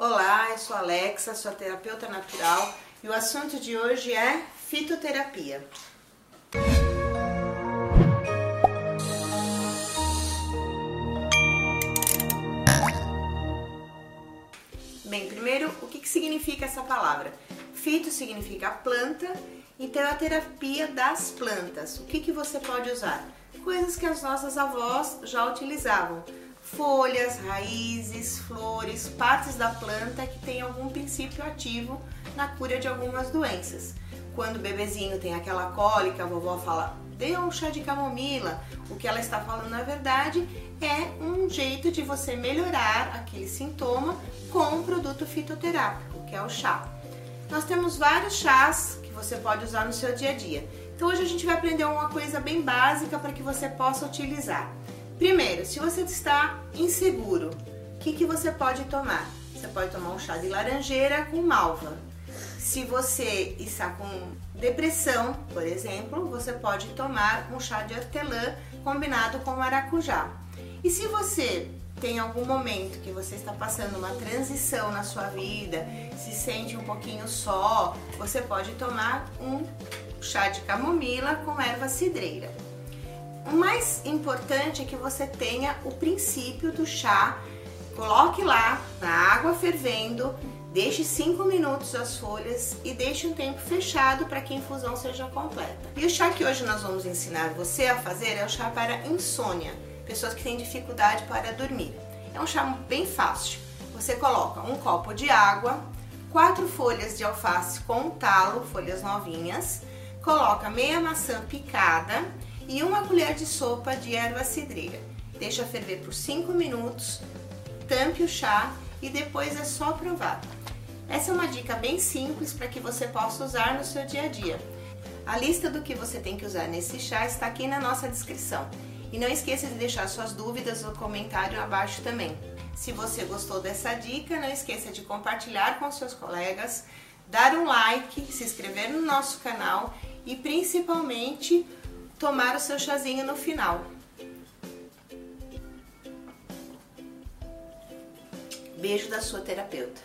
Olá, eu sou Alexa, sou terapeuta natural e o assunto de hoje é fitoterapia. Bem, primeiro, o que, que significa essa palavra? Fito significa planta, então é a terapia das plantas. O que, que você pode usar? Coisas que as nossas avós já utilizavam folhas, raízes, flores, partes da planta que tem algum princípio ativo na cura de algumas doenças. Quando o bebezinho tem aquela cólica, a vovó fala: dê um chá de camomila. O que ela está falando na verdade é um jeito de você melhorar aquele sintoma com um produto fitoterápico, que é o chá. Nós temos vários chás que você pode usar no seu dia a dia. Então hoje a gente vai aprender uma coisa bem básica para que você possa utilizar. Primeiro, se você está inseguro, o que, que você pode tomar? Você pode tomar um chá de laranjeira com malva. Se você está com depressão, por exemplo, você pode tomar um chá de hortelã combinado com maracujá. E se você tem algum momento que você está passando uma transição na sua vida, se sente um pouquinho só, você pode tomar um chá de camomila com erva cidreira. O mais importante é que você tenha o princípio do chá. Coloque lá na água fervendo, deixe 5 minutos as folhas e deixe um tempo fechado para que a infusão seja completa. E o chá que hoje nós vamos ensinar você a fazer é o chá para insônia, pessoas que têm dificuldade para dormir. É um chá bem fácil. Você coloca um copo de água, quatro folhas de alface com talo, folhas novinhas, coloca meia maçã picada e uma colher de sopa de erva cidreira. Deixa ferver por 5 minutos, tampe o chá e depois é só provar. Essa é uma dica bem simples para que você possa usar no seu dia a dia. A lista do que você tem que usar nesse chá está aqui na nossa descrição. E não esqueça de deixar suas dúvidas no comentário abaixo também. Se você gostou dessa dica, não esqueça de compartilhar com seus colegas, dar um like, se inscrever no nosso canal e principalmente tomar o seu chazinho no final. Beijo da sua terapeuta.